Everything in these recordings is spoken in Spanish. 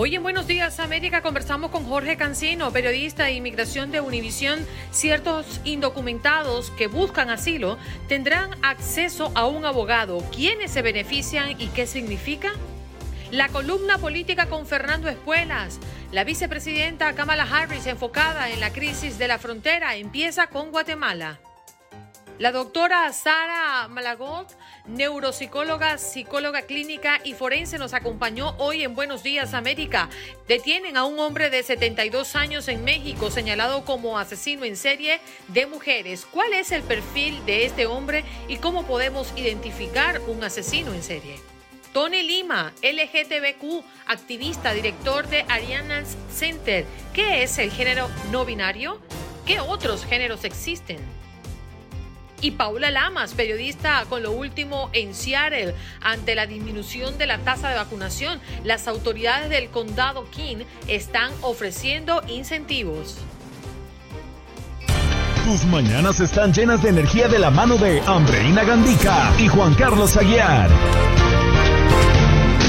Hoy en Buenos Días América conversamos con Jorge Cancino, periodista de inmigración de Univisión. Ciertos indocumentados que buscan asilo tendrán acceso a un abogado. ¿Quiénes se benefician y qué significa? La columna política con Fernando Espuelas. La vicepresidenta Kamala Harris enfocada en la crisis de la frontera empieza con Guatemala. La doctora Sara Malagot, neuropsicóloga, psicóloga clínica y forense, nos acompañó hoy en Buenos Días América. Detienen a un hombre de 72 años en México señalado como asesino en serie de mujeres. ¿Cuál es el perfil de este hombre y cómo podemos identificar un asesino en serie? Tony Lima, LGTBQ, activista, director de Ariana's Center. ¿Qué es el género no binario? ¿Qué otros géneros existen? Y Paula Lamas, periodista con lo último en Seattle. Ante la disminución de la tasa de vacunación, las autoridades del condado King están ofreciendo incentivos. Tus mañanas están llenas de energía de la mano de Andreina Gandica y Juan Carlos Aguiar.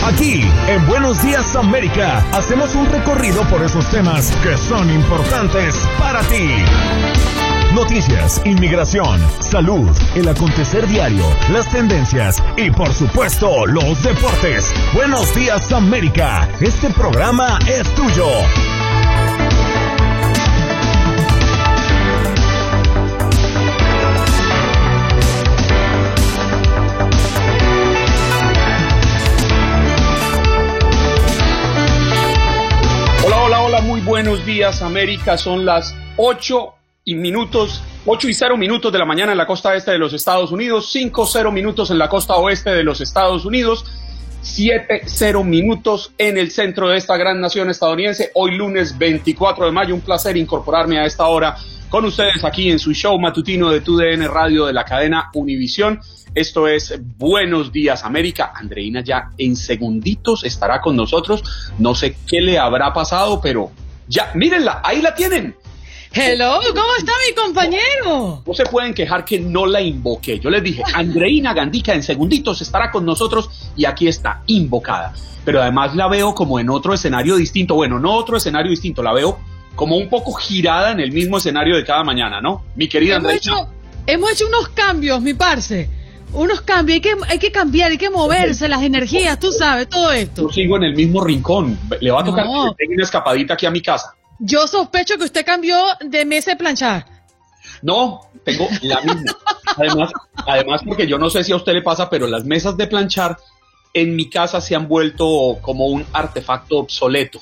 Aquí, en Buenos Días América, hacemos un recorrido por esos temas que son importantes para ti. Noticias, inmigración, salud, el acontecer diario, las tendencias y por supuesto los deportes. Buenos días América, este programa es tuyo. Hola, hola, hola, muy buenos días América, son las 8 y minutos, 8 y 0 minutos de la mañana en la costa este de los Estados Unidos, 5 0 minutos en la costa oeste de los Estados Unidos, 7 0 minutos en el centro de esta gran nación estadounidense. Hoy lunes 24 de mayo, un placer incorporarme a esta hora con ustedes aquí en su show matutino de TUDN Radio de la cadena Univisión. Esto es Buenos Días América. Andreina ya en segunditos estará con nosotros. No sé qué le habrá pasado, pero ya, mírenla, ahí la tienen. Hello, ¿cómo está mi compañero? No se pueden quejar que no la invoqué. Yo les dije, Andreina Gandica en segunditos estará con nosotros y aquí está, invocada. Pero además la veo como en otro escenario distinto. Bueno, no otro escenario distinto, la veo como un poco girada en el mismo escenario de cada mañana, ¿no? Mi querida hemos Hecho, hemos hecho unos cambios, mi parce. Unos cambios, hay que, hay que cambiar, hay que moverse, las energías, tú sabes, todo esto. Yo sigo en el mismo rincón. Le va a tocar que tenga una escapadita aquí a mi casa. Yo sospecho que usted cambió de mesa de planchar. No, tengo la misma. Además, además, porque yo no sé si a usted le pasa, pero las mesas de planchar en mi casa se han vuelto como un artefacto obsoleto.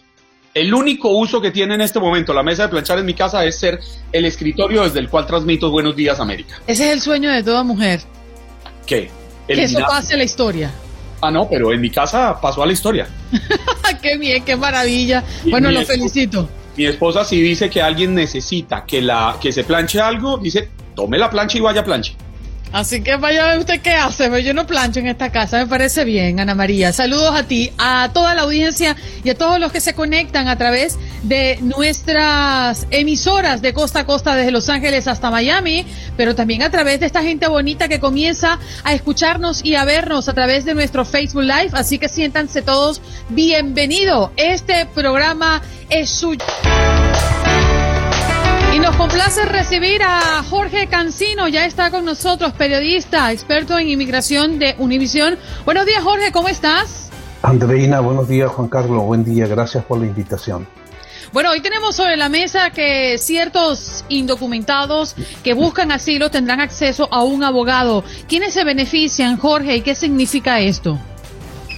El único uso que tiene en este momento la mesa de planchar en mi casa es ser el escritorio desde el cual transmito Buenos Días América. Ese es el sueño de toda mujer. ¿Qué? que eso pase a la historia. Ah, no, pero en mi casa pasó a la historia. qué bien, qué maravilla. bueno, lo felicito. Mi esposa si dice que alguien necesita que, la, que se planche algo, dice, tome la plancha y vaya planche. Así que vaya a ver usted qué hace, yo no plancho en esta casa, me parece bien, Ana María. Saludos a ti, a toda la audiencia y a todos los que se conectan a través de nuestras emisoras de costa a costa desde Los Ángeles hasta Miami, pero también a través de esta gente bonita que comienza a escucharnos y a vernos a través de nuestro Facebook Live, así que siéntanse todos bienvenidos. Este programa es suyo. Nos complace recibir a Jorge Cancino, ya está con nosotros, periodista, experto en inmigración de Univisión. Buenos días, Jorge, ¿cómo estás? Andreina, buenos días, Juan Carlos, buen día, gracias por la invitación. Bueno, hoy tenemos sobre la mesa que ciertos indocumentados que buscan asilo tendrán acceso a un abogado. ¿Quiénes se benefician, Jorge, y qué significa esto?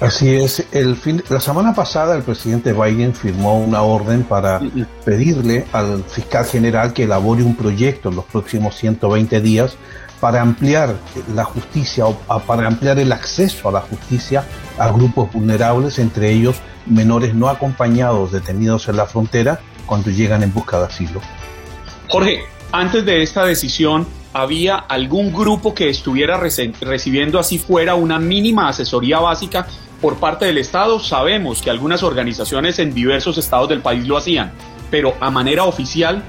Así es, el fin, la semana pasada el presidente Biden firmó una orden para pedirle al fiscal general que elabore un proyecto en los próximos 120 días para ampliar la justicia o para ampliar el acceso a la justicia a grupos vulnerables, entre ellos menores no acompañados detenidos en la frontera cuando llegan en busca de asilo. Jorge, antes de esta decisión, ¿había algún grupo que estuviera recibiendo así fuera una mínima asesoría básica por parte del Estado. Sabemos que algunas organizaciones en diversos estados del país lo hacían, pero a manera oficial.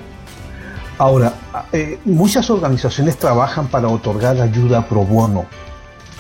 Ahora, eh, muchas organizaciones trabajan para otorgar ayuda pro bono.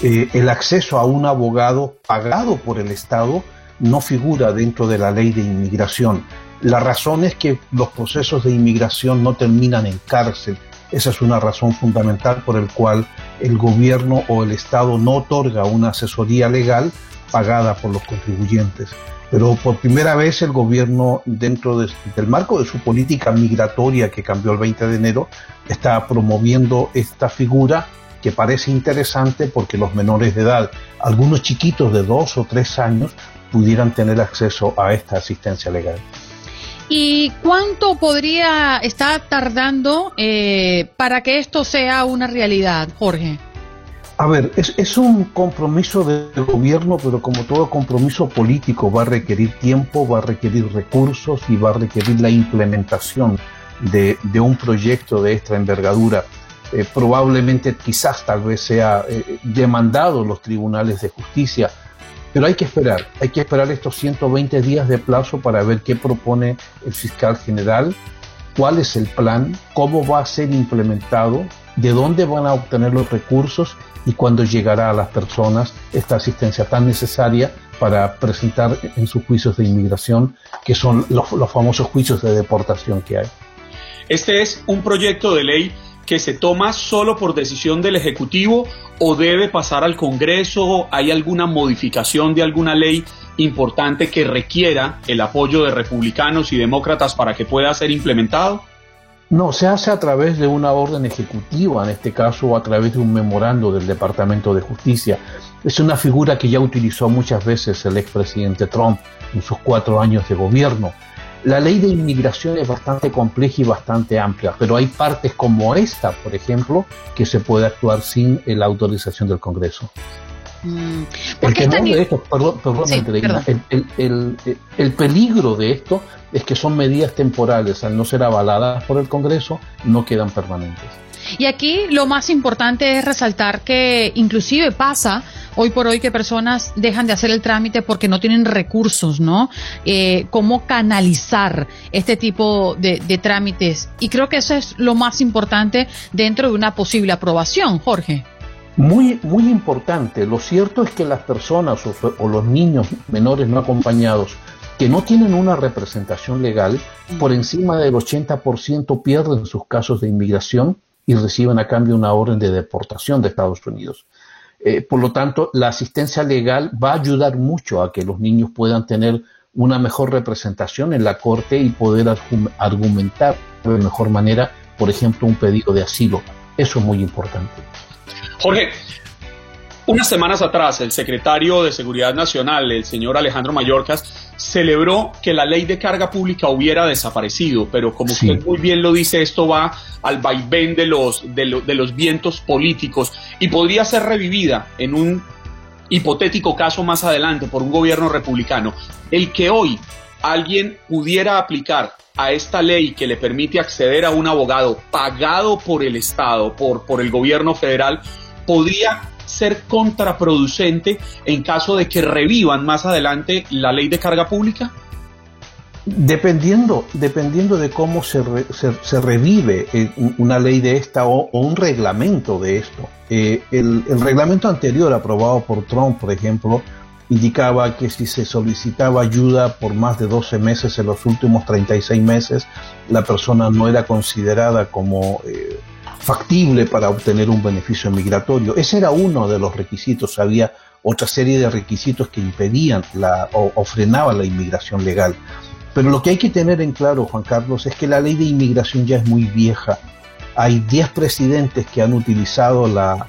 Eh, el acceso a un abogado pagado por el Estado no figura dentro de la ley de inmigración. La razón es que los procesos de inmigración no terminan en cárcel. Esa es una razón fundamental por el cual el gobierno o el Estado no otorga una asesoría legal pagada por los contribuyentes. Pero por primera vez el gobierno, dentro del marco de su política migratoria que cambió el 20 de enero, está promoviendo esta figura que parece interesante porque los menores de edad, algunos chiquitos de dos o tres años, pudieran tener acceso a esta asistencia legal. ¿Y cuánto podría estar tardando eh, para que esto sea una realidad, Jorge? A ver, es, un compromiso del gobierno, pero como todo compromiso político va a requerir tiempo, va a requerir recursos y va a requerir la implementación de, un proyecto de esta envergadura. Eh, probablemente quizás tal vez sea eh, demandado los tribunales de justicia, pero hay que esperar, hay que esperar estos 120 días de plazo para ver qué propone el fiscal general, cuál es el plan, cómo va a ser implementado, de dónde van a obtener los recursos y cuándo llegará a las personas esta asistencia tan necesaria para presentar en sus juicios de inmigración, que son los, famosos juicios de deportación que hay. Este es un proyecto de ley que se toma solo por decisión del Ejecutivo o debe pasar al Congreso? ¿Hay alguna modificación de alguna ley importante que requiera el apoyo de republicanos y demócratas para que pueda ser implementado? No, se hace a través de una orden ejecutiva, en este caso, a través de un memorando del Departamento de Justicia. Es una figura que ya utilizó muchas veces el expresidente Trump en sus cuatro años de gobierno. La ley de inmigración es bastante compleja y bastante amplia, pero hay partes como esta, por ejemplo, que se puede actuar sin la autorización del Congreso. Mm, el de esto, perdón, el, peligro de esto es que son medidas temporales, al no ser avaladas por el Congreso, no quedan permanentes. Y aquí lo más importante es resaltar que inclusive pasa hoy por hoy que personas dejan de hacer el trámite porque no tienen recursos, ¿no? Eh, cómo canalizar este tipo de, de trámites. Y creo que eso es lo más importante dentro de una posible aprobación, Jorge. Muy, muy importante, lo cierto es que las personas o, los niños menores no acompañados que no tienen una representación legal, por encima del 80% pierden sus casos de inmigración y reciben a cambio una orden de deportación de Estados Unidos. Eh, por lo tanto, la asistencia legal va a ayudar mucho a que los niños puedan tener una mejor representación en la corte y poder argumentar de mejor manera, por ejemplo, un pedido de asilo. Eso es muy importante. Jorge, unas semanas atrás el secretario de Seguridad Nacional, el señor Alejandro Mayorkas, celebró que la ley de carga pública hubiera desaparecido, pero como usted muy bien lo dice, esto va al vaivén de los, de, de los vientos políticos y podría ser revivida en un hipotético caso más adelante por un gobierno republicano. El que hoy alguien pudiera aplicar a esta ley que le permite acceder a un abogado pagado por el Estado, por, por el gobierno federal, podría ser contraproducente en caso de que revivan más adelante la ley de carga pública? Dependiendo, dependiendo de cómo se, se, revive eh, una ley de esta o, un reglamento de esto. Eh, el, reglamento anterior aprobado por Trump, por ejemplo, indicaba que si se solicitaba ayuda por más de 12 meses en los últimos 36 meses, la persona no era considerada como eh, factible para obtener un beneficio migratorio. Ese era uno de los requisitos. Había otra serie de requisitos que impedían la, o, frenaban la inmigración legal. Pero lo que hay que tener en claro, Juan Carlos, es que la ley de inmigración ya es muy vieja. Hay 10 presidentes que han utilizado la,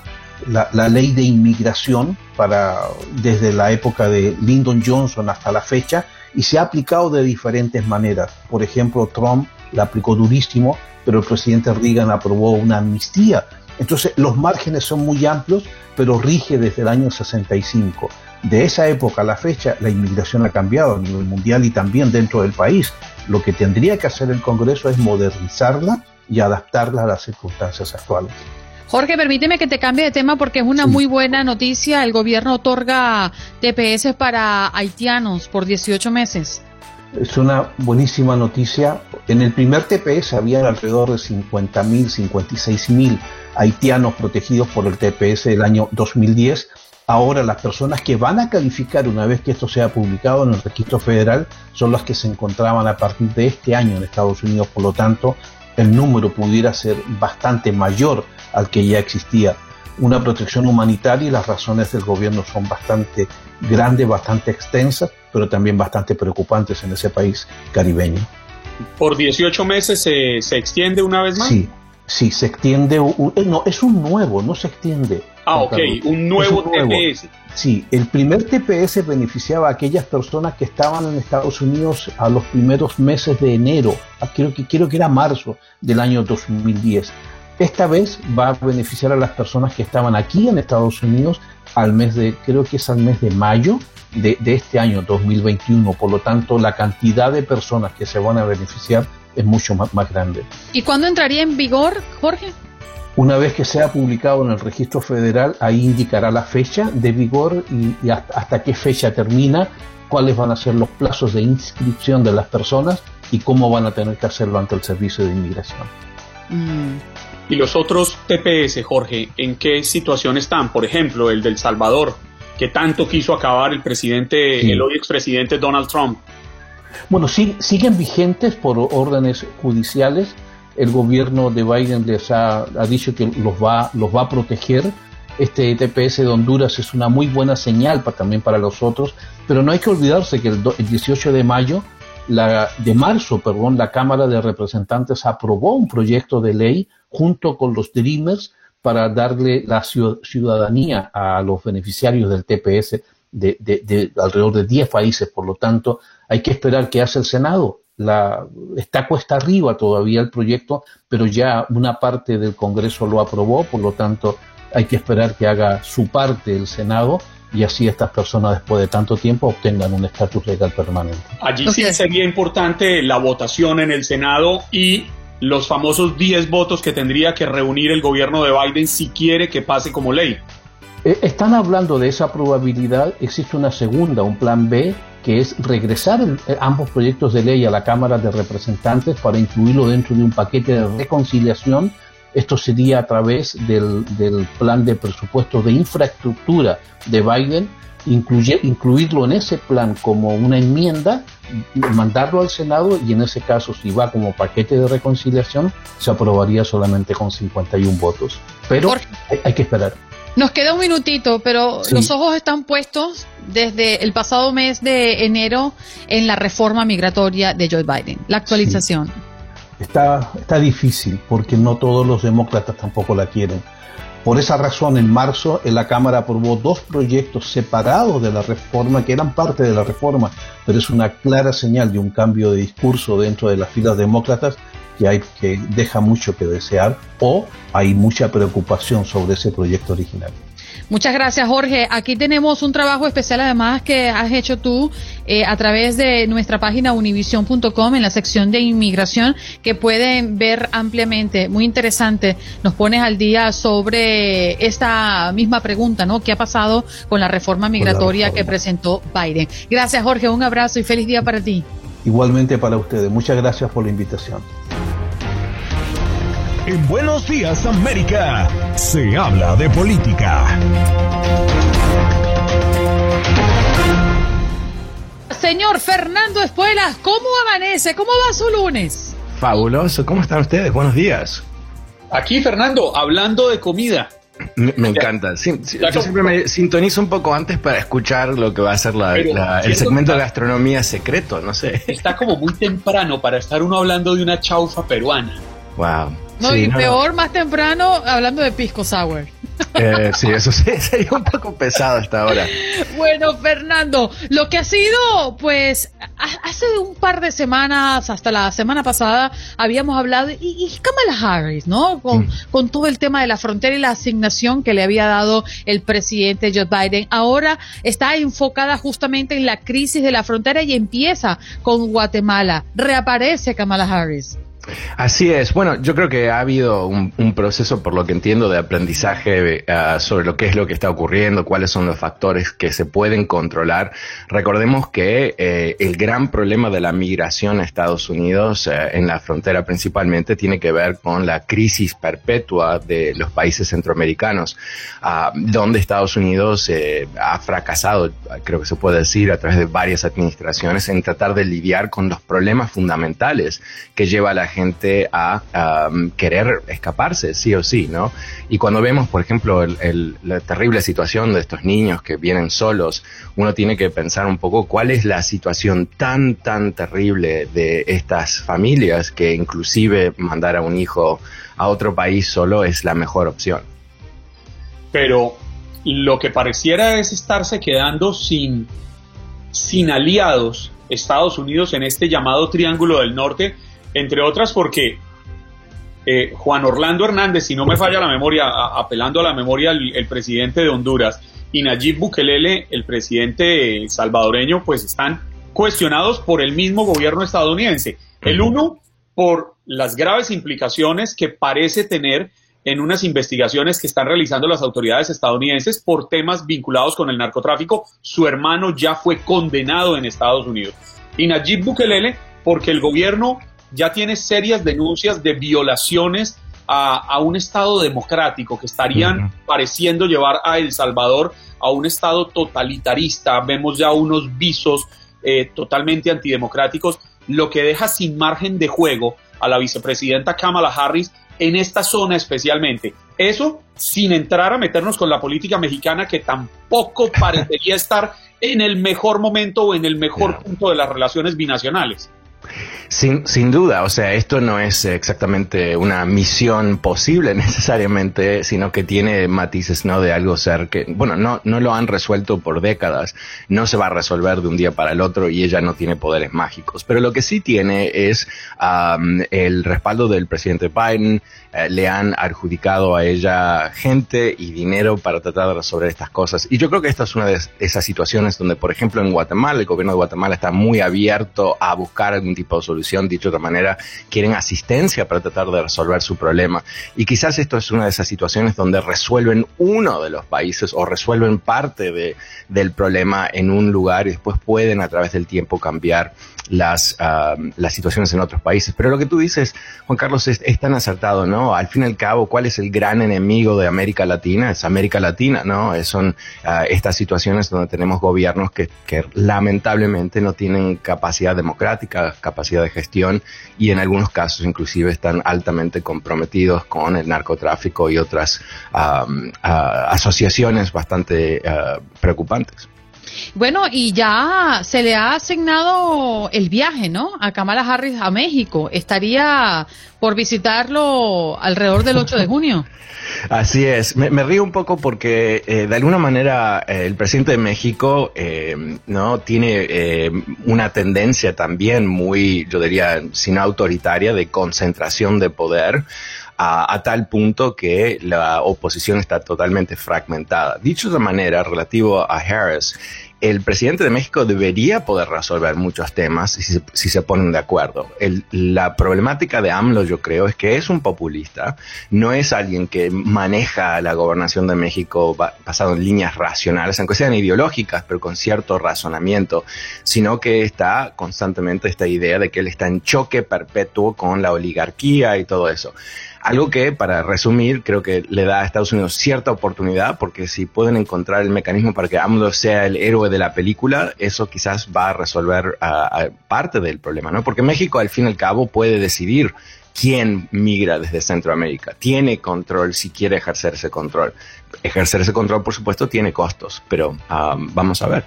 la, ley de inmigración para, desde la época de Lyndon Johnson hasta la fecha y se ha aplicado de diferentes maneras. Por ejemplo, Trump la aplicó durísimo, pero el presidente Reagan aprobó una amnistía. Entonces, los márgenes son muy amplios, pero rige desde el año 65 de esa época a la fecha, la inmigración ha cambiado a nivel mundial y también dentro del país. Lo que tendría que hacer el Congreso es modernizarla y adaptarla a las circunstancias actuales. Jorge, permíteme que te cambie de tema porque es una muy buena noticia. El gobierno otorga TPS para haitianos por 18 meses. Es una buenísima noticia. En el primer TPS había alrededor de 50.000, 56.000 haitianos protegidos por el TPS del año 2010 Ahora las personas que van a calificar una vez que esto sea publicado en el registro federal son las que se encontraban a partir de este año en Estados Unidos, por lo tanto el número pudiera ser bastante mayor al que ya existía. Una protección humanitaria y las razones del gobierno son bastante grandes, bastante extensas, pero también bastante preocupantes en ese país caribeño. ¿Por 18 meses se, se extiende una vez más? Sí, sí, se extiende. Eh, no, es un nuevo, no se extiende. Ah, ok, un nuevo, TPS. Sí, el primer TPS beneficiaba a aquellas personas que estaban en Estados Unidos a los primeros meses de enero, creo que, quiero que era marzo del año 2010. Esta vez va a beneficiar a las personas que estaban aquí en Estados Unidos al mes de, creo que es al mes de mayo de, de este año 2021. Por lo tanto, la cantidad de personas que se van a beneficiar es mucho más, más grande. ¿Y cuándo entraría en vigor, Jorge? Una vez que sea publicado en el registro federal, ahí indicará la fecha de vigor y, hasta, qué fecha termina, cuáles van a ser los plazos de inscripción de las personas y cómo van a tener que hacerlo ante el servicio de inmigración. ¿Y los otros TPS, Jorge, en qué situación están? Por ejemplo, el del Salvador, que tanto quiso acabar el presidente, el hoy expresidente Donald Trump. Bueno, sí, siguen vigentes por órdenes judiciales el gobierno de Biden les ha, dicho que los va, los va a proteger. Este TPS de Honduras es una muy buena señal para, también para los otros, pero no hay que olvidarse que el, 18 de mayo, la, de marzo, perdón, la Cámara de Representantes aprobó un proyecto de ley junto con los Dreamers para darle la ciudadanía a los beneficiarios del TPS de, de, de alrededor de 10 países. Por lo tanto, hay que esperar qué hace el Senado la, está cuesta arriba todavía el proyecto, pero ya una parte del Congreso lo aprobó, por lo tanto hay que esperar que haga su parte el Senado y así estas personas después de tanto tiempo obtengan un estatus legal permanente. Allí sí sería importante la votación en el Senado y los famosos 10 votos que tendría que reunir el gobierno de Biden si quiere que pase como ley. Eh, están hablando de esa probabilidad, existe una segunda, un plan B, que es regresar eh, ambos proyectos de ley a la Cámara de Representantes para incluirlo dentro de un paquete de reconciliación. Esto sería a través del, plan de presupuesto de infraestructura de Biden, incluye, incluirlo en ese plan como una enmienda, mandarlo al Senado y en ese caso, si va como paquete de reconciliación, se aprobaría solamente con 51 votos. Pero hay que esperar. Nos queda un minutito, pero los ojos están puestos desde el pasado mes de enero en la reforma migratoria de Joe Biden, la actualización. Está, está difícil porque no todos los demócratas tampoco la quieren. Por esa razón, en marzo, la Cámara aprobó dos proyectos separados de la reforma, que eran parte de la reforma, pero es una clara señal de un cambio de discurso dentro de las filas demócratas que, hay, que deja mucho que desear o hay mucha preocupación sobre ese proyecto original. Muchas gracias, Jorge. Aquí tenemos un trabajo especial, además, que has hecho tú eh, a través de nuestra página univision.com en la sección de inmigración, que pueden ver ampliamente. Muy interesante. Nos pones al día sobre esta misma pregunta, ¿no? ¿Qué ha pasado con la reforma migratoria que presentó Biden? Gracias, Jorge. Un abrazo y feliz día para ti. Igualmente para ustedes. Muchas gracias por la invitación. En Buenos Días América se habla de política. Señor Fernando Espuelas, ¿cómo amanece? ¿Cómo va su lunes? Fabuloso, ¿cómo están ustedes? Buenos días. Aquí, Fernando, hablando de comida. Me, encanta. yo siempre me sintonizo un poco antes para escuchar lo que va a ser el segmento de gastronomía secreto, no sé. Está como muy temprano para estar uno hablando de una chaufa peruana. Wow. No, y peor, más temprano, hablando de pisco sour. Eh, sí, eso sí, sería un poco pesado hasta ahora. Bueno, Fernando, lo que ha sido, pues, hace un par de semanas, hasta la semana pasada, habíamos hablado, y, y Kamala Harris, ¿no? Con, mm. con todo el tema de la frontera y la asignación que le había dado el presidente Joe Biden. Ahora está enfocada justamente en la crisis de la frontera y empieza con Guatemala. Reaparece Kamala Harris. Así es. Bueno, yo creo que ha habido un, proceso, por lo que entiendo, de aprendizaje eh, sobre lo que es lo que está ocurriendo, cuáles son los factores que se pueden controlar. Recordemos que eh, el gran problema de la migración a Estados Unidos eh, en la frontera principalmente tiene que ver con la crisis perpetua de los países centroamericanos, ah, donde Estados Unidos ha fracasado, creo que se puede decir, a través de varias administraciones en tratar de lidiar con los problemas fundamentales que lleva la gente a querer escaparse, sí o sí, ¿no? Y cuando vemos, por ejemplo, la terrible situación de estos niños que vienen solos, uno tiene que pensar un poco cuál es la situación tan, tan terrible de estas familias que inclusive mandar a un hijo a otro país solo es la mejor opción. Pero lo que pareciera es estarse quedando sin, sin aliados Estados Unidos en este llamado Triángulo del Norte entre otras porque eh, Juan Orlando Hernández, si no me falla la memoria, apelando a la memoria el, presidente de Honduras, y Nayib Bukele, el presidente salvadoreño, pues están cuestionados por el mismo gobierno estadounidense. El uno por las graves implicaciones que parece tener en unas investigaciones que están realizando las autoridades estadounidenses por temas vinculados con el narcotráfico. Su hermano ya fue condenado en Estados Unidos. Y Nayib Bukele porque el gobierno ya tiene serias denuncias de violaciones a, un Estado democrático que estarían pareciendo llevar a El Salvador a un Estado totalitarista. Vemos ya unos visos eh, totalmente antidemocráticos, lo que deja sin margen de juego a la vicepresidenta Kamala Harris en esta zona especialmente. Eso sin entrar a meternos con la política mexicana que tampoco parecería estar en el mejor momento o en el mejor punto de las relaciones binacionales. Sin, sin duda, o sea, esto no es exactamente una misión posible necesariamente, sino que tiene matices, ¿no? De algo ser que, bueno, no, no lo han resuelto por décadas, no se va a resolver de un día para el otro y ella no tiene poderes mágicos. Pero lo que sí tiene es el respaldo del presidente Biden, eh, le han adjudicado a ella gente y dinero para tratar de resolver estas cosas. Y yo creo que esta es una de esas situaciones donde, por ejemplo, en Guatemala, el gobierno de Guatemala está muy abierto a buscar algún tipo de solución, dicho de otra manera, quieren asistencia para tratar de resolver su problema. Y quizás esto es una de esas situaciones donde resuelven uno de los países o resuelven parte de, del problema en un lugar y después pueden a través del tiempo cambiar las, ah, las situaciones en otros países. Pero lo que tú dices, Juan Carlos, es, tan acertado, ¿no? Al fin y al cabo, ¿cuál es el gran enemigo de América Latina? Es América Latina, ¿no? Son ah, estas situaciones donde tenemos gobiernos que, lamentablemente no tienen capacidad democrática, capacidad de gestión y en algunos casos inclusive están altamente comprometidos con el narcotráfico y otras ah, asociaciones bastante preocupantes. Bueno, y ya se le ha asignado el viaje, ¿no? A Kamala Harris a México. Estaría por visitarlo alrededor del 8 de junio. Así es, me, río un poco porque eh, de alguna manera eh, el presidente de México eh, no tiene una tendencia también muy, yo diría, sin autoritaria de concentración de poder. A, tal punto que la oposición está totalmente fragmentada. Dicho de manera, relativo a Harris, el presidente de México debería poder resolver muchos temas si, si se ponen de acuerdo. la problemática de AMLO, yo creo, es que es un populista, no es alguien que maneja la gobernación de México basado en líneas racionales, aunque sean ideológicas, pero con cierto razonamiento, sino que está constantemente esta idea de que él está en choque perpetuo con la oligarquía y todo eso. Algo que, para resumir, creo que le da a Estados Unidos cierta oportunidad, porque si pueden encontrar el mecanismo para que AMLO sea el héroe de la película, eso quizás va a resolver parte del problema, ¿no? Porque México, al fin y al cabo, puede decidir quién migra desde Centroamérica. Tiene control si quiere ejercer ese control. Ejercer ese control, por supuesto, tiene costos, pero ah, vamos a ver.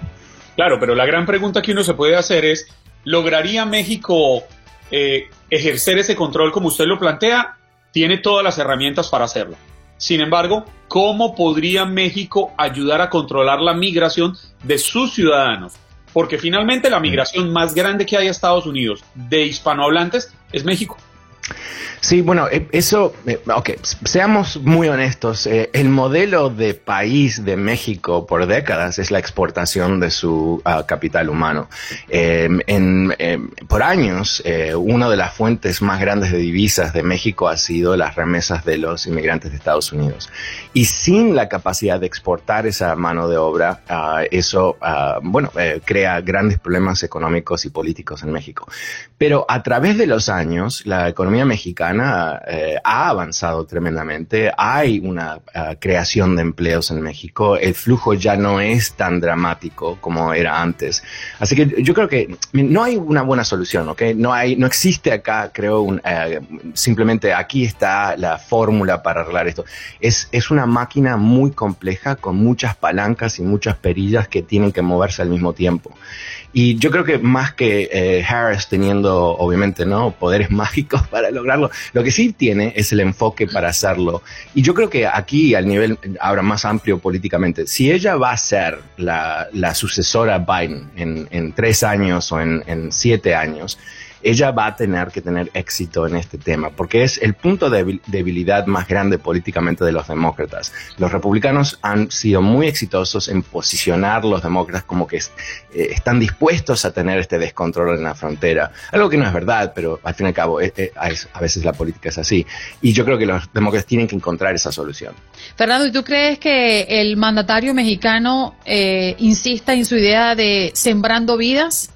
Claro, pero la gran pregunta que uno se puede hacer es, ¿lograría México eh, ejercer ese control como usted lo plantea? Tiene todas las herramientas para hacerlo. Sin embargo, ¿cómo podría México ayudar a controlar la migración de sus ciudadanos? Porque finalmente la migración más grande que hay a Estados Unidos de hispanohablantes es México. Sí, bueno, eh, eso, eh, ok, seamos muy honestos, eh, el modelo de país de México por décadas es la exportación de su ah, capital humano. Em, em, por años, una de las fuentes más grandes de divisas de México ha sido las remesas de los inmigrantes de Estados Unidos. Y sin la capacidad de exportar esa mano de obra, ah, eso, ah, bueno, crea grandes problemas económicos y políticos en México. Pero a través de los años, la economía mexicana eh, ha avanzado tremendamente, hay una eh, creación de empleos en México, el flujo ya no es tan dramático como era antes. Así que yo creo que no hay una buena solución, ¿ok? No, hay, no existe acá, creo, eh, simplemente aquí está la fórmula para arreglar esto. Es, es una máquina muy compleja con muchas palancas y muchas perillas que tienen que moverse al mismo tiempo. Y yo creo que más que Harris teniendo, obviamente, ¿no? Poderes mágicos para lograrlo, lo que sí tiene es el enfoque para hacerlo. Y yo creo que aquí, al nivel ahora más amplio políticamente, si ella va a ser la, sucesora Biden en, en, tres años o en siete años, ella va a tener que tener éxito en este tema, porque es el punto de debilidad más grande políticamente de los demócratas. Los republicanos han sido muy exitosos en posicionar los demócratas como que eh, están dispuestos a tener este descontrol en la frontera, algo que no es verdad, pero al fin y al cabo eh, eh, a veces la política es así. Y yo creo que los demócratas tienen que encontrar esa solución. Fernando, ¿y tú crees que el mandatario mexicano insista en su idea de sembrando vidas?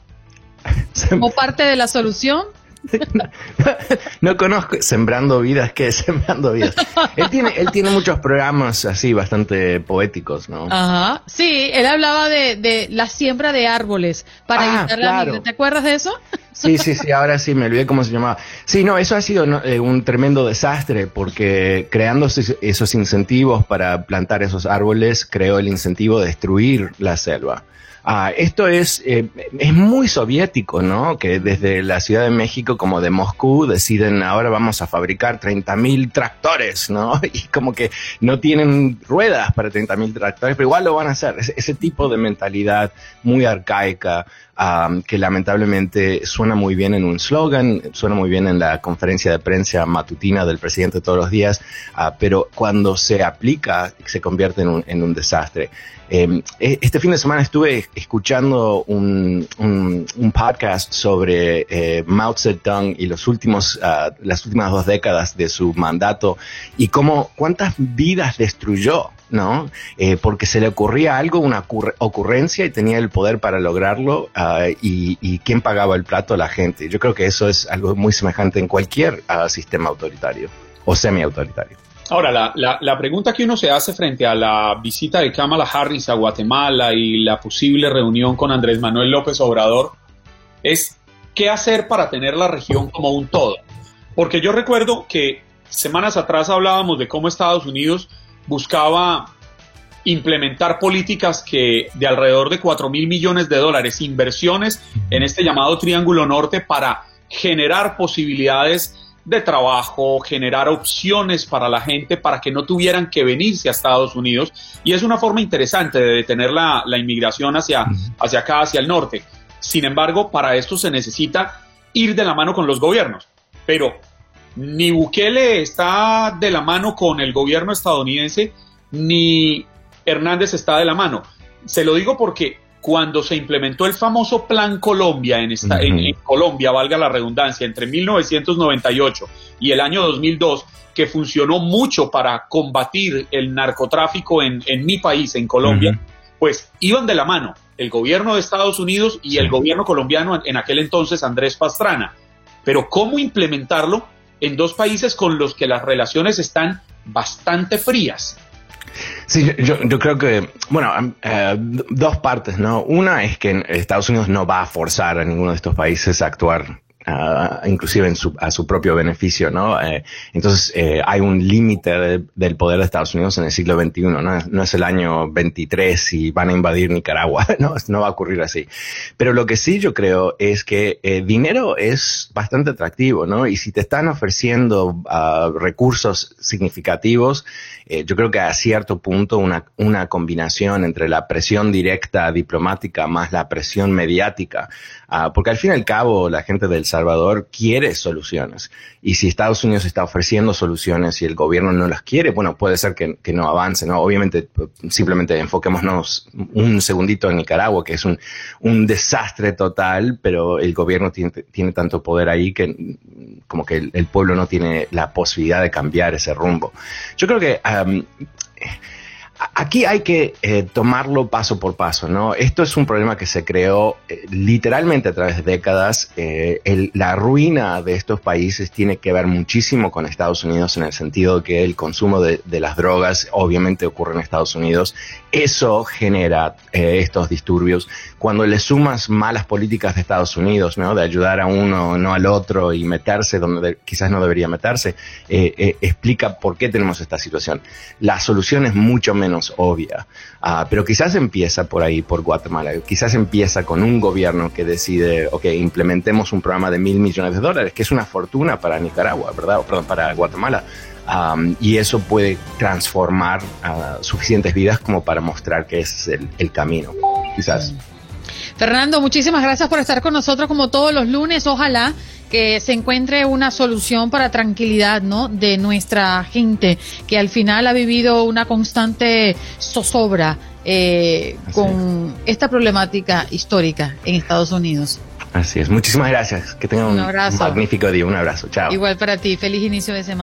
¿Como parte de la solución? No, conozco Sembrando Vidas, ¿qué es Sembrando Vidas? Él tiene, él tiene muchos programas así bastante poéticos, ¿no? Ajá, sí, él hablaba de, la siembra de árboles para ah, evitar la vida. ¿Te acuerdas de eso? Sí, sí, sí, ahora sí, me olvidé cómo se llamaba. Sí, no, eso ha sido eh, un tremendo desastre porque creando esos incentivos para plantar esos árboles, creó el incentivo de destruir la selva. Ah, esto es, eh, es muy soviético, ¿no? Que desde la Ciudad de México como de Moscú deciden ahora vamos a fabricar 30.000 tractores, ¿no? Y como que no tienen ruedas para 30.000 tractores, pero igual lo van a hacer. ese tipo de mentalidad muy arcaica, que lamentablemente suena muy bien en un slogan, suena muy bien en la conferencia de prensa matutina del presidente todos los días, ah, pero cuando se aplica se convierte en un, en un desastre. Em, e, este fin de semana estuve escuchando un, un, podcast sobre eh, Mao Zedong y los últimos, ah, las últimas dos décadas de su mandato y cómo cuántas vidas destruyó ¿no? Eh, porque se le ocurría algo, una ocurrencia y tenía el poder para lograrlo ah, y, quién pagaba el plato a la gente. Yo creo que eso es algo muy semejante en cualquier ah, sistema autoritario o semi-autoritario. Ahora, la, la, pregunta que uno se hace frente a la visita de Kamala Harris a Guatemala y la posible reunión con Andrés Manuel López Obrador es qué hacer para tener la región como un todo. Porque yo recuerdo que semanas atrás hablábamos de cómo Estados Unidos buscaba implementar políticas que de alrededor de 4 mil millones de dólares, inversiones en este llamado Triángulo Norte para generar posibilidades de trabajo, generar opciones para la gente para que no tuvieran que venirse a Estados Unidos. Y es una forma interesante de detener la, inmigración hacia, hacia acá, hacia el norte. Sin embargo, para esto se necesita ir de la mano con los gobiernos. Pero ni Bukele está de la mano con el gobierno estadounidense, ni Hernández está de la mano. Se lo digo porque cuando se implementó el famoso Plan Colombia en, esta, en, Colombia, valga la redundancia, entre 1998 y el año 2002, que funcionó mucho para combatir el narcotráfico en, mi país, en Colombia, pues iban de la mano el gobierno de Estados Unidos y el gobierno colombiano en aquel entonces, Andrés Pastrana. Pero ¿cómo implementarlo? en dos países con los que las relaciones están bastante frías. Sí, yo, creo que, bueno, eh, dos partes, ¿no? Una es que Estados Unidos no va a forzar a ninguno de estos países a actuar inclusive en su, a su propio beneficio, ¿no? Eh, entonces eh, hay un límite del poder de Estados Unidos en el siglo XXI, ¿no? No es el año 23 y van a invadir Nicaragua, ¿no? No va a ocurrir así. Pero lo que sí yo creo es que eh, dinero es bastante atractivo, ¿no? Y si te están ofreciendo uh, recursos significativos, yo creo que a cierto punto una combinación entre la presión directa diplomática más la presión mediática, uh, porque al fin y al cabo la gente del Salvador quiere soluciones. Y si Estados Unidos está ofreciendo soluciones y el gobierno no las quiere, bueno, puede ser que, que no avance, ¿no? Obviamente, simplemente enfoquémonos un segundito en Nicaragua, que es un, un desastre total, pero el gobierno tiene, tiene tanto poder ahí que como que el, el, pueblo no tiene la posibilidad de cambiar ese rumbo. Yo creo que aquí hay que eh, tomarlo paso por paso, ¿no? Esto es un problema que se creó eh, literalmente a través de décadas. Eh, la ruina de estos países tiene que ver muchísimo con Estados Unidos en el sentido que el consumo de, de las drogas obviamente ocurre en Estados Unidos. Eso genera estos disturbios. Cuando le sumas malas políticas de Estados Unidos, ¿no? De ayudar a uno, no al otro y meterse donde de, quizás no debería meterse, eh, explica por qué tenemos esta situación. La solución es mucho menos obvia. Uh, pero quizás empieza por ahí, por Guatemala. Quizás empieza con un gobierno que decide, ok, implementemos un programa de mil millones de dólares, que es una fortuna para Nicaragua, ¿verdad? Perdón, para Guatemala. Um, y eso puede transformar uh, suficientes vidas como para mostrar que es el, el camino, quizás. Fernando, muchísimas gracias por estar con nosotros como todos los lunes. Ojalá que se encuentre una solución para tranquilidad, ¿no? De nuestra gente que al final ha vivido una constante zozobra eh, con esta problemática histórica en Estados Unidos. Así es. Muchísimas gracias. Que tengan un, un magnífico día. Un abrazo. Chao. Igual para ti. Feliz inicio de semana.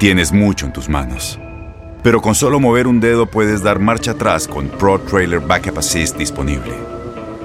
Tienes mucho en tus manos. Pero con solo mover un dedo puedes dar marcha atrás con Pro Trailer Backup Assist disponible.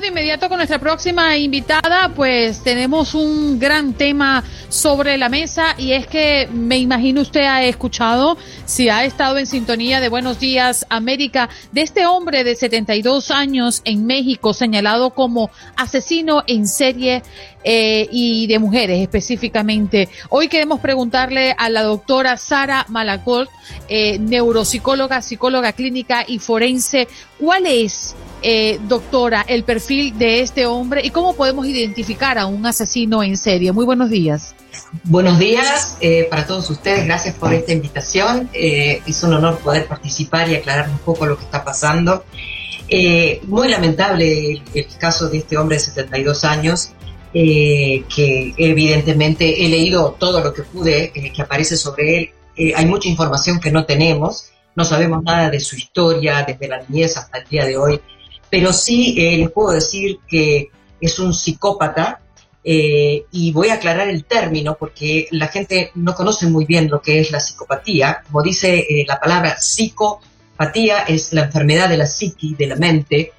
De inmediato con nuestra próxima invitada, pues tenemos un gran tema sobre la mesa y es que me imagino usted ha escuchado, si ha estado en sintonía de Buenos Días América, de este hombre de 72 años en México señalado como asesino en serie eh, y de mujeres específicamente. Hoy queremos preguntarle a la doctora Sara Malacort, eh, neuropsicóloga, psicóloga clínica y forense, ¿cuál es eh, doctora, el perfil de este hombre y cómo podemos identificar a un asesino en serie. Muy buenos días. Buenos días eh, para todos ustedes, gracias por esta invitación. Eh, es un honor poder participar y aclarar un poco lo que está pasando. Eh, muy lamentable el, el, caso de este hombre de 72 años, eh, que evidentemente he leído todo lo que pude eh, que aparece sobre él. hay mucha información que no tenemos, no sabemos nada de su historia desde la niñez hasta el día de hoy pero sí eh, les puedo decir que es un psicópata eh, y voy a aclarar el término porque la gente no conoce muy bien lo que es la psicopatía. Como dice eh, la palabra psicopatía, es la enfermedad de la psiqui, de la mente,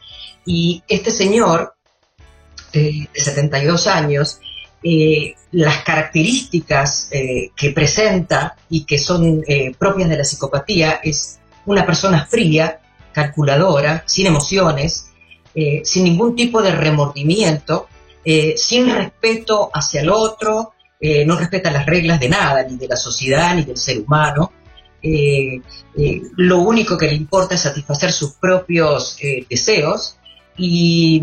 y este señor de 72 años, las características que presenta y que son propias de la psicopatía es una persona fría, calculadora, sin emociones, eh, sin ningún tipo de remordimiento, eh, sin respeto hacia el otro, eh, no respeta las reglas de nada, ni de la sociedad, ni del ser humano. Lo único que le importa es satisfacer sus propios deseos y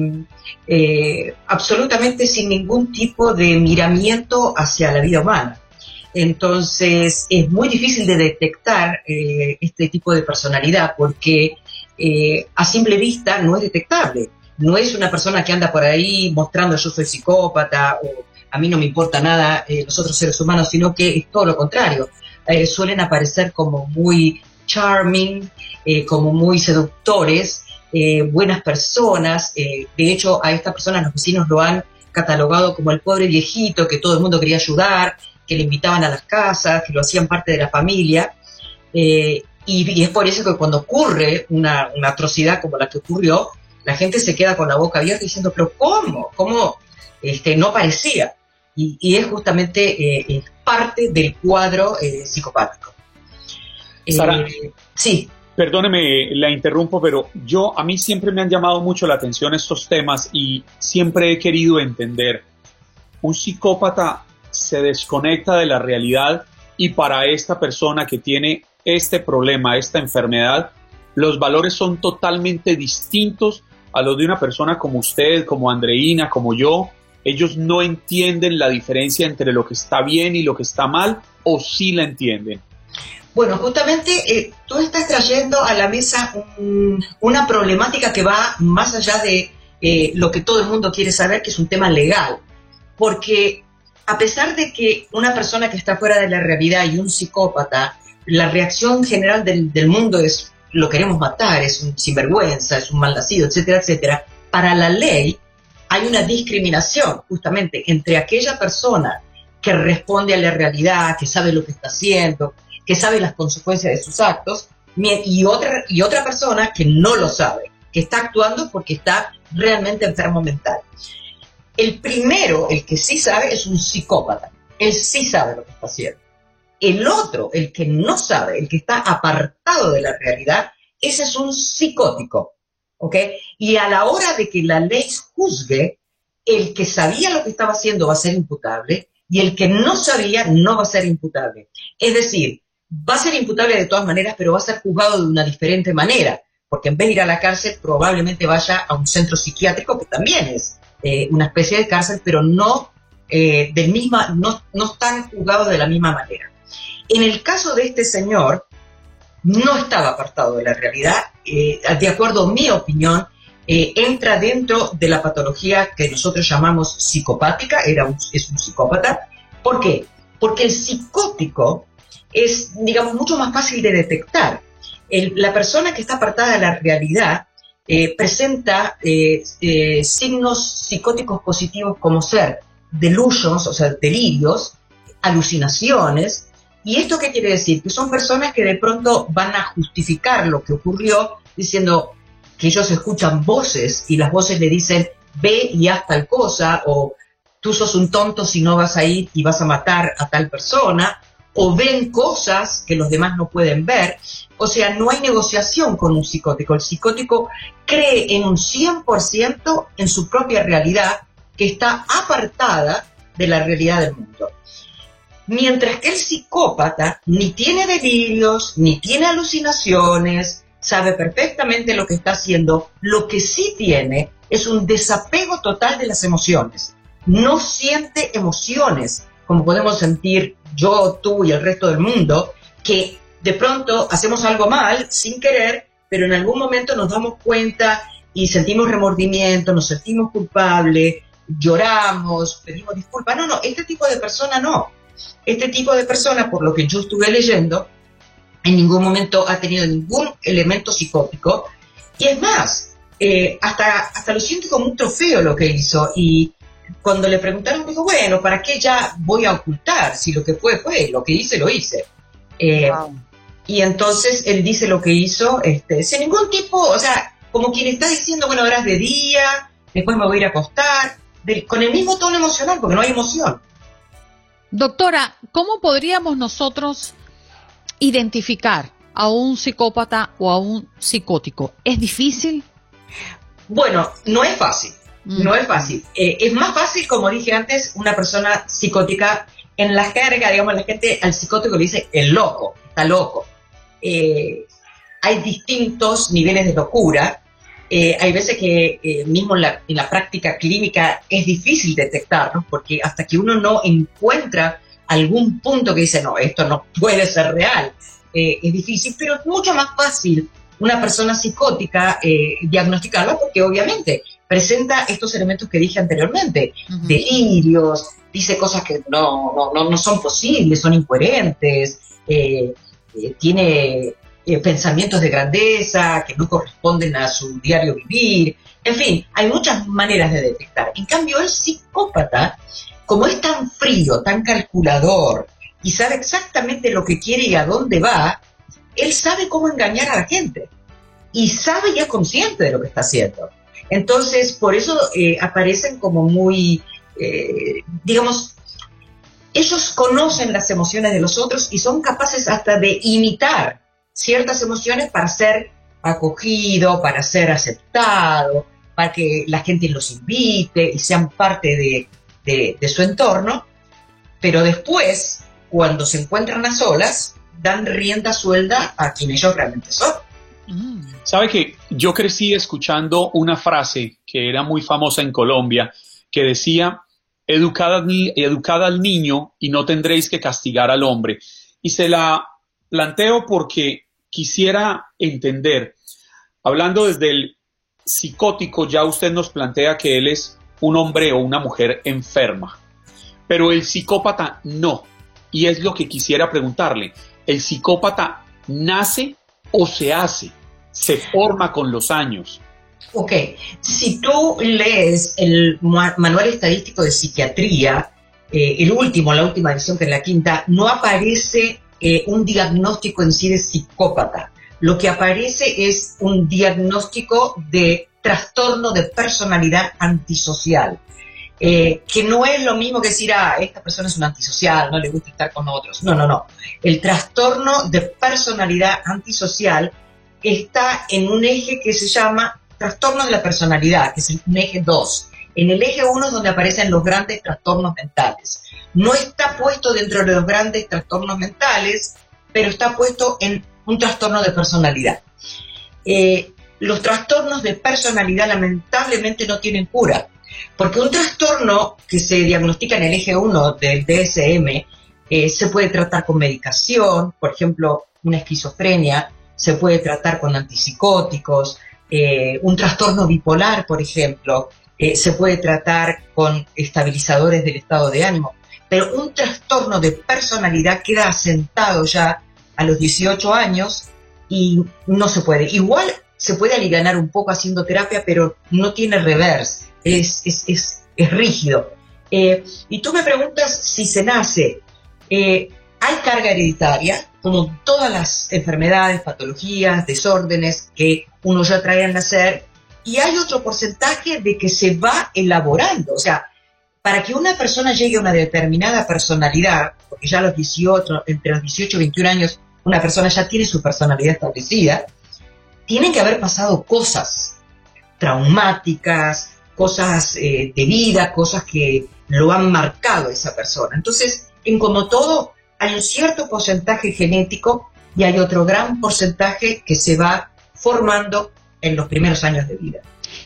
absolutamente sin ningún tipo de miramiento hacia la vida humana. Entonces es muy difícil de detectar este tipo de personalidad porque eh, a simple vista no es detectable. No es una persona que anda por ahí mostrando yo soy psicópata o a mí no me importa nada eh, los otros seres humanos, sino que es todo lo contrario. Eh, suelen aparecer como muy charming, como muy seductores, buenas personas. de hecho, a esta persona los vecinos lo han catalogado como el pobre viejito que todo el mundo quería ayudar, que le invitaban a las casas, que lo hacían parte de la familia Y, es por eso que cuando ocurre una, atrocidad como la que ocurrió, la gente se queda con la boca abierta diciendo, pero ¿cómo? ¿Cómo este, no parecía? Y, es justamente eh, parte del cuadro eh, psicopático. Eh, sí. Perdóneme, la interrumpo, pero yo a mí siempre me han llamado mucho la atención estos temas y siempre he querido entender. Un psicópata se desconecta de la realidad y para esta persona que tiene este problema, esta enfermedad, los valores son totalmente distintos a los de una persona como usted, como Andreina, como yo. Ellos no entienden la diferencia entre lo que está bien y lo que está mal, o sí la entienden. Bueno, justamente eh, tú estás trayendo a la mesa una problemática que va más allá de eh, lo que todo el mundo quiere saber, que es un tema legal. Porque a pesar de que una persona que está fuera de la realidad y un psicópata, la reacción general del, del mundo es lo queremos matar, es un sinvergüenza, es un malnacido, etcétera, etcétera, para la ley hay una discriminación justamente entre aquella persona que responde a la realidad, que sabe lo que está haciendo, que sabe las consecuencias de sus actos, y otra, y otra persona que no lo sabe, que está actuando porque está realmente enfermo mental. El primero, el que sí sabe, es un psicópata. Él sí sabe lo que está haciendo. El otro, el que no sabe, el que está apartado de la realidad, ese es un psicótico. ¿Ok? Y a la hora de que la ley juzgue, el que sabía lo que estaba haciendo va a ser imputable y el que no sabía no va a ser imputable. Es decir, va a ser imputable de todas maneras, pero va a ser juzgado de una diferente manera, porque en vez de ir a la cárcel probablemente vaya a un centro psiquiátrico que también es eh, una especie de cárcel, pero no, eh, del misma, no, no están juzgados de la misma manera. En el caso de este señor, no estaba apartado de la realidad, eh, de acuerdo a mi opinión, entra dentro de la patología que nosotros llamamos psicopática, era es un psicópata. ¿Por qué? Porque el psicótico es, digamos, mucho más fácil de detectar. la persona que está apartada de la realidad eh, presenta eh, eh, signos psicóticos positivos como ser delusions, o sea, delirios, alucinaciones. ¿Y esto qué quiere decir? Que son personas que de pronto van a justificar lo que ocurrió diciendo que ellos escuchan voces y las voces le dicen ve y haz tal cosa o tú sos un tonto si no vas a ir y vas a matar a tal persona o ven cosas que los demás no pueden ver. O sea, no hay negociación con un psicótico. El psicótico cree en un 100% en su propia realidad que está apartada de la realidad del mundo. Mientras que el psicópata ni tiene delirios, ni tiene alucinaciones, sabe perfectamente lo que está haciendo, lo que sí tiene es un desapego total de las emociones. No siente emociones como podemos sentir yo, tú y el resto del mundo, que de pronto hacemos algo mal sin querer, pero en algún momento nos damos cuenta y sentimos remordimiento, nos sentimos culpables, lloramos, pedimos disculpas. No, no, este tipo de persona no. Este tipo de persona, por lo que yo estuve leyendo, en ningún momento ha tenido ningún elemento psicótico. Y es más, eh, hasta, hasta lo siento como un trofeo lo que hizo. Y cuando le preguntaron, dijo, bueno, ¿para qué ya voy a ocultar? Si lo que fue, fue, lo que hice, lo hice. Eh, y entonces él dice lo que hizo, este, sin ningún tipo, o sea, como quien está diciendo, bueno, ahora es de día, después me voy a ir a acostar, con el mismo tono emocional, porque no hay emoción. Doctora, ¿cómo podríamos nosotros identificar a un psicópata o a un psicótico? ¿Es difícil? Bueno, no es fácil. No es fácil. Eh, es más fácil, como dije antes, una persona psicótica. En la jerga, digamos, la gente al psicótico le dice el loco, está loco. Eh, hay distintos niveles de locura. Eh, hay veces que mismo en la, práctica clínica es difícil detectarlo, porque hasta que uno no encuentra algún punto que dice, no, esto no puede ser real, es difícil, pero es mucho más fácil una persona psicótica diagnosticarla, porque obviamente presenta estos elementos que dije anteriormente, delirios, dice cosas que no, no, no, son posibles, son incoherentes, eh, eh, tiene eh, pensamientos de grandeza que no corresponden a su diario vivir, en fin, hay muchas maneras de detectar. En cambio, el psicópata, como es tan frío, tan calculador, y sabe exactamente lo que quiere y a dónde va, él sabe cómo engañar a la gente y sabe y es consciente de lo que está haciendo. Entonces, por eso eh, aparecen como muy, eh, digamos, ellos conocen las emociones de los otros y son capaces hasta de imitar ciertas emociones para ser acogido, para ser aceptado, para que la gente los invite y sean parte de, su entorno, pero después, cuando se encuentran a solas, dan rienda suelda a quien ellos realmente son. Mm. Sabe que yo crecí escuchando una frase que era muy famosa en Colombia, que decía, educad, educad al niño y no tendréis que castigar al hombre. Y se la planteo porque quisiera entender, hablando desde el psicótico, ya usted nos plantea que él es un hombre o una mujer enferma, pero el psicópata no. Y es lo que quisiera preguntarle, ¿el psicópata nace o se hace? ¿Se forma con los años? Ok, si tú lees el manual estadístico de psiquiatría, eh, el último, la última edición que es la quinta, no aparece eh, un diagnóstico en sí de psicópata. Lo que aparece es un diagnóstico de trastorno de personalidad antisocial. Eh, que no es lo mismo que decir, ah, esta persona es un antisocial, no le gusta estar con otros. No, no, no. El trastorno de personalidad antisocial está en un eje que se llama trastorno de la personalidad, que es un eje 2. En el eje 1 es donde aparecen los grandes trastornos mentales. No está puesto dentro de los grandes trastornos mentales, pero está puesto en un trastorno de personalidad. Eh, los trastornos de personalidad lamentablemente no tienen cura, porque un trastorno que se diagnostica en el eje 1 del DSM eh, se puede tratar con medicación, por ejemplo, una esquizofrenia, se puede tratar con antipsicóticos, eh, un trastorno bipolar, por ejemplo, eh, se puede tratar con estabilizadores del estado de ánimo, pero un trastorno de personalidad queda asentado ya a los 18 años y no se puede. Igual se puede aliviar un poco haciendo terapia, pero no tiene reverse, es, es, rígido. Eh, y tú me preguntas si se nace. Eh, hay carga hereditaria, como todas las enfermedades, patologías, desórdenes que uno ya trae al nacer, y hay otro porcentaje de que se va elaborando. O sea, para que una persona llegue a una determinada personalidad, porque ya a los 18, entre los 18 y 21 años, una persona ya tiene su personalidad establecida, tienen que haber pasado cosas traumáticas, cosas eh, de vida, cosas que lo han marcado a esa persona. Entonces, en como todo, hay un cierto porcentaje genético y hay otro gran porcentaje que se va formando en los primeros años de vida.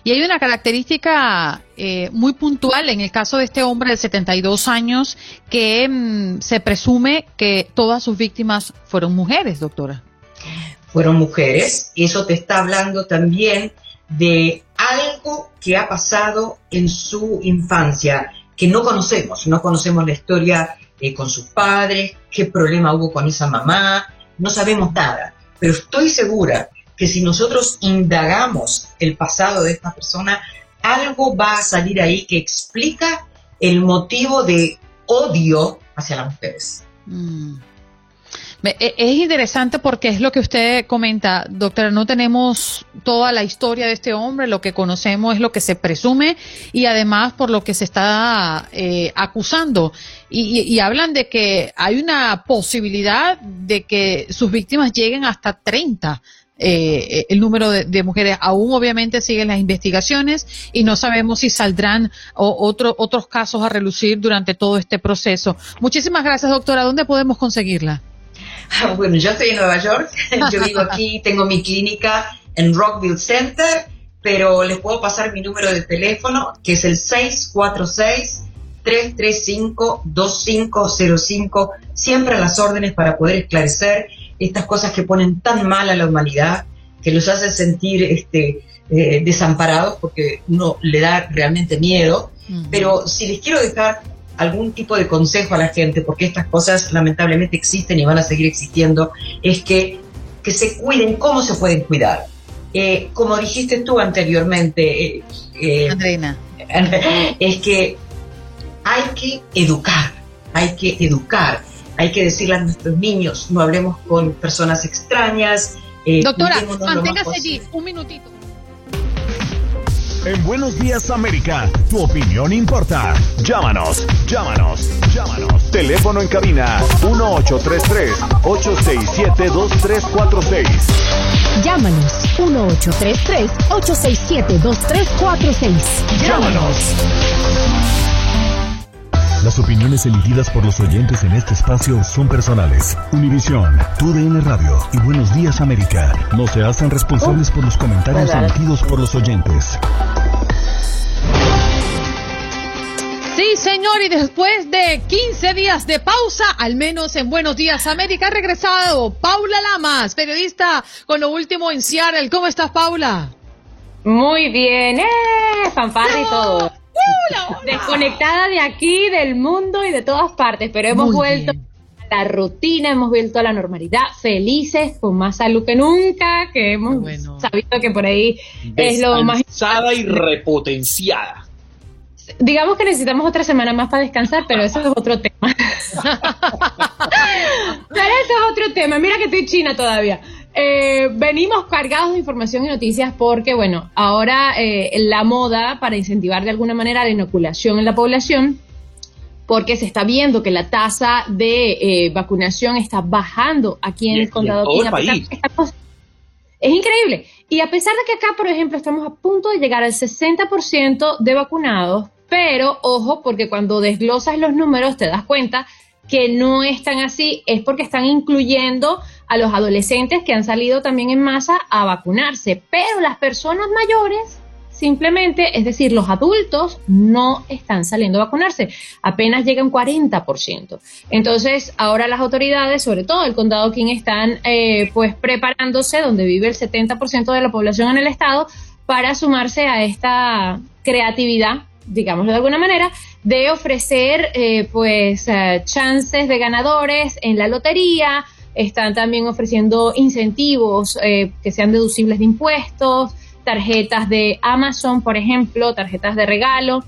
Y hay una característica eh, muy puntual en el caso de este hombre de 72 años que mm, se presume que todas sus víctimas fueron mujeres, doctora. Fueron mujeres. Eso te está hablando también de algo que ha pasado en su infancia, que no conocemos. No conocemos la historia eh, con sus padres, qué problema hubo con esa mamá, no sabemos nada. Pero estoy segura que si nosotros indagamos el pasado de esta persona, algo va a salir ahí que explica el motivo de odio hacia las mujeres. Mm. E, es interesante porque es lo que usted comenta, doctora, no tenemos toda la historia de este hombre, lo que conocemos es lo que se presume y además por lo que se está eh, acusando. Y, y, hablan de que hay una posibilidad de que sus víctimas lleguen hasta 30. Eh, el número de, mujeres. Aún obviamente siguen las investigaciones y no sabemos si saldrán otros casos a relucir durante todo este proceso. Muchísimas gracias, doctora. ¿Dónde podemos conseguirla? Bueno, yo estoy en Nueva York, yo vivo aquí, tengo mi clínica en Rockville Center, pero les puedo pasar mi número de teléfono, que es el 646 335 2505, siempre a las órdenes para poder esclarecer estas cosas que ponen tan mal a la humanidad, que los hace sentir este, eh, desamparados porque uno le da realmente miedo. Pero si les quiero dejar algún tipo de consejo a la gente, porque estas cosas lamentablemente existen y van a seguir existiendo, es que, que se cuiden, ¿cómo se pueden cuidar? Eh, como dijiste tú anteriormente, eh, Andreina, es que hay que educar, hay que educar hay que decirle a nuestros niños, no hablemos con personas extrañas. Eh, Doctora, manténgase allí, un minutito. En Buenos Días América, tu opinión importa. Llámanos, llámanos, llámanos. Teléfono en cabina 1833-867-2346. Llámanos 1833-867-2346. Llámanos. Las opiniones emitidas por los oyentes en este espacio son personales. Univisión, TUDN Radio y Buenos Días América no se hacen responsables por los comentarios emitidos por los oyentes. Sí, señor, y después de 15 días de pausa, al menos en Buenos Días América, ha regresado Paula Lamas, periodista con lo último en Seattle. ¿Cómo estás, Paula? Muy bien, ¡eh! Fanfarra y todo. Desconectada de aquí, del mundo y de todas partes, pero hemos vuelto a la rutina, hemos vuelto a la normalidad, felices, con más salud que nunca, que hemos sabido que por ahí es lo más... y repotenciada. Digamos que necesitamos otra semana más para descansar, pero eso es otro tema. pero eso es otro tema. Mira que estoy china todavía. Eh, venimos cargados de información y noticias porque, bueno, ahora eh, la moda para incentivar de alguna manera la inoculación en la población, porque se está viendo que la tasa de eh, vacunación está bajando aquí en el condado. de Es increíble. Y a pesar de que acá, por ejemplo, estamos a punto de llegar al 60% de vacunados, pero ojo, porque cuando desglosas los números te das cuenta que no están así, es porque están incluyendo a los adolescentes que han salido también en masa a vacunarse, pero las personas mayores simplemente, es decir, los adultos no están saliendo a vacunarse, apenas llega un 40%. Entonces, ahora las autoridades, sobre todo el condado King, están eh, pues preparándose, donde vive el 70% de la población en el estado, para sumarse a esta creatividad digámoslo de alguna manera, de ofrecer eh, pues eh, chances de ganadores en la lotería, están también ofreciendo incentivos eh, que sean deducibles de impuestos, tarjetas de Amazon, por ejemplo, tarjetas de regalo.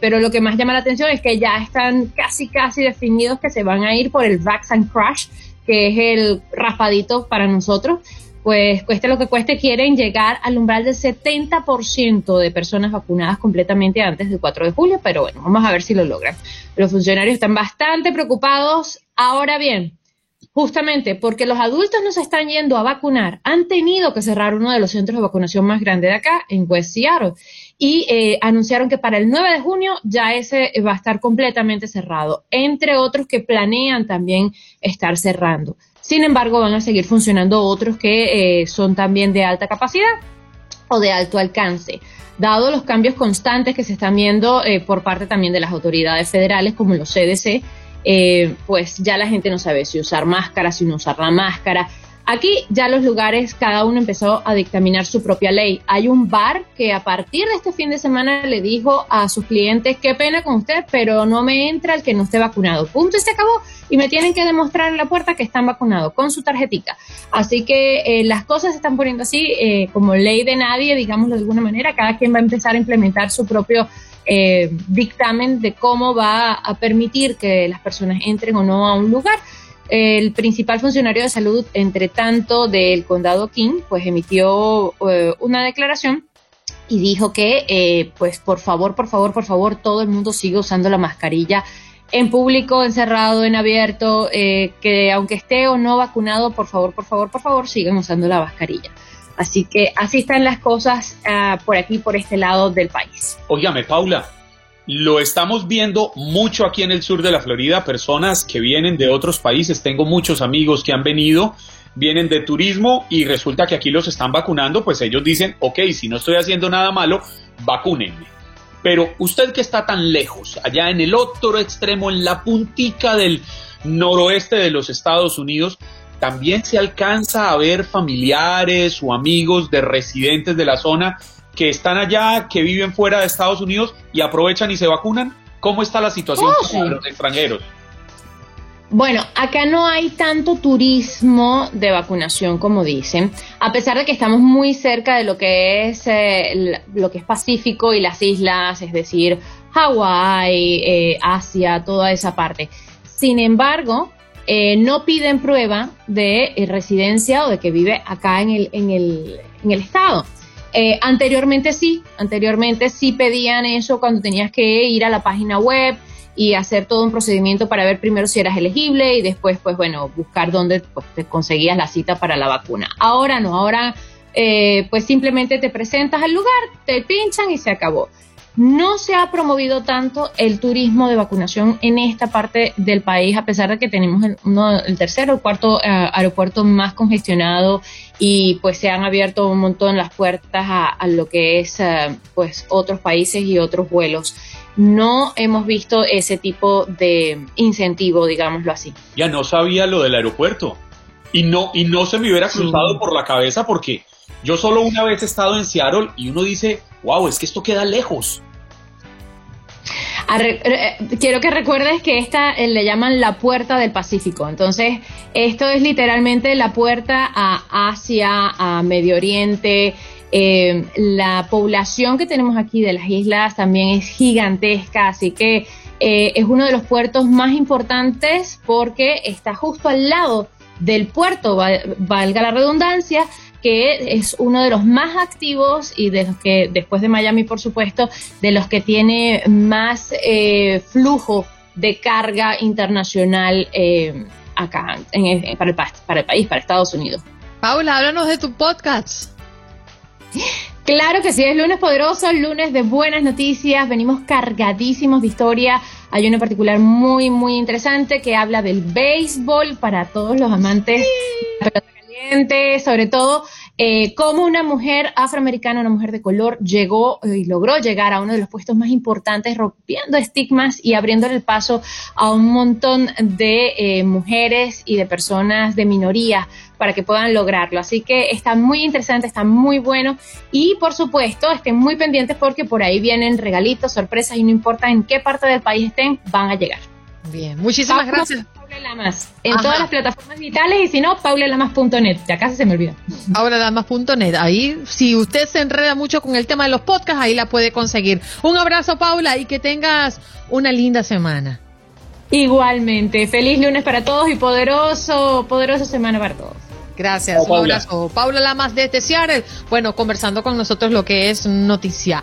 pero lo que más llama la atención es que ya están casi, casi definidos que se van a ir por el Vax and Crash, que es el raspadito para nosotros pues cueste lo que cueste, quieren llegar al umbral del 70% de personas vacunadas completamente antes del 4 de julio, pero bueno, vamos a ver si lo logran. Los funcionarios están bastante preocupados. Ahora bien, justamente porque los adultos no se están yendo a vacunar, han tenido que cerrar uno de los centros de vacunación más grandes de acá, en West Seattle, y eh, anunciaron que para el 9 de junio ya ese va a estar completamente cerrado, entre otros que planean también estar cerrando. Sin embargo, van a seguir funcionando otros que eh, son también de alta capacidad o de alto alcance. Dado los cambios constantes que se están viendo eh, por parte también de las autoridades federales como los CDC, eh, pues ya la gente no sabe si usar máscara, si no usar la máscara, Aquí ya los lugares, cada uno empezó a dictaminar su propia ley. Hay un bar que a partir de este fin de semana le dijo a sus clientes, qué pena con usted, pero no me entra el que no esté vacunado. Punto y se acabó. Y me tienen que demostrar en la puerta que están vacunados con su tarjetita. Así que eh, las cosas se están poniendo así eh, como ley de nadie, digámoslo de alguna manera. Cada quien va a empezar a implementar su propio eh, dictamen de cómo va a permitir que las personas entren o no a un lugar. El principal funcionario de salud, entre tanto, del condado King, pues emitió eh, una declaración y dijo que, eh, pues por favor, por favor, por favor, todo el mundo siga usando la mascarilla en público, encerrado, en abierto, eh, que aunque esté o no vacunado, por favor, por favor, por favor, sigan usando la mascarilla. Así que así están las cosas ah, por aquí, por este lado del país. Óigame, Paula, lo estamos viendo mucho aquí en el sur de la Florida, personas que vienen de otros países. Tengo muchos amigos que han venido, vienen de turismo y resulta que aquí los están vacunando, pues ellos dicen, ok, si no estoy haciendo nada malo, vacúnenme. Pero usted que está tan lejos, allá en el otro extremo, en la puntica del noroeste de los Estados Unidos, también se alcanza a ver familiares o amigos de residentes de la zona que están allá, que viven fuera de Estados Unidos y aprovechan y se vacunan? ¿Cómo está la situación oh, los extranjeros? Bueno, acá no hay tanto turismo de vacunación como dicen, a pesar de que estamos muy cerca de lo que es eh, lo que es Pacífico y las islas, es decir, Hawái, eh, Asia, toda esa parte. Sin embargo, eh, no piden prueba de eh, residencia o de que vive acá en el, en el, en el estado. Eh, anteriormente sí, anteriormente sí pedían eso cuando tenías que ir a la página web y hacer todo un procedimiento para ver primero si eras elegible y después, pues bueno, buscar dónde pues, te conseguías la cita para la vacuna. Ahora no, ahora pues simplemente te presentas al lugar, te pinchan y se acabó no se ha promovido tanto el turismo de vacunación en esta parte del país, a pesar de que tenemos el, uno, el tercero o cuarto eh, aeropuerto más congestionado y pues se han abierto un montón las puertas a, lo que es eh, pues otros países y otros vuelos. No hemos visto ese tipo de incentivo, digámoslo así. Ya no sabía lo del aeropuerto y no, y no se me hubiera cruzado por la cabeza porque yo solo una vez he estado en Seattle y uno dice, wow, es que esto queda lejos. Eh, quiero que recuerdes que esta eh, le llaman la puerta del Pacífico. Entonces, esto es literalmente la puerta a Asia, a Medio Oriente. Eh, la población que tenemos aquí de las islas también es gigantesca, así que es uno de los puertos más importantes porque está justo al lado del puerto, valga la redundancia, que es uno de los más activos y de los que, después de Miami, por supuesto, de los que tiene más eh, flujo de carga internacional eh, acá, el, para el país, para Estados Unidos. Paula, háblanos de tu podcast. Claro que sí, es lunes poderoso, lunes de buenas noticias, venimos cargadísimos de historia. Hay uno en particular muy, muy interesante que habla del béisbol para todos los amantes de la sobre todo eh, cómo una mujer afroamericana, una mujer de color, llegó eh, y logró llegar a uno de los puestos más importantes, rompiendo estigmas y abriendo el paso a un montón de eh, mujeres y de personas de minoría para que puedan lograrlo. Así que está muy interesante, está muy bueno y por supuesto estén muy pendientes porque por ahí vienen regalitos, sorpresas y no importa en qué parte del país estén, van a llegar. Bien, muchísimas gracias. Paula Lamas en todas las plataformas digitales y si no, paulalamas.net. Ya casi se me olvida. Paulalamas.net. Ahí, si usted se enreda mucho con el tema de los podcasts, ahí la puede conseguir. Un abrazo, Paula, y que tengas una linda semana. Igualmente. Feliz lunes para todos y poderoso, poderosa semana para todos. Gracias, un abrazo. Paula Lamas de Seattle. Bueno, conversando con nosotros lo que es noticia.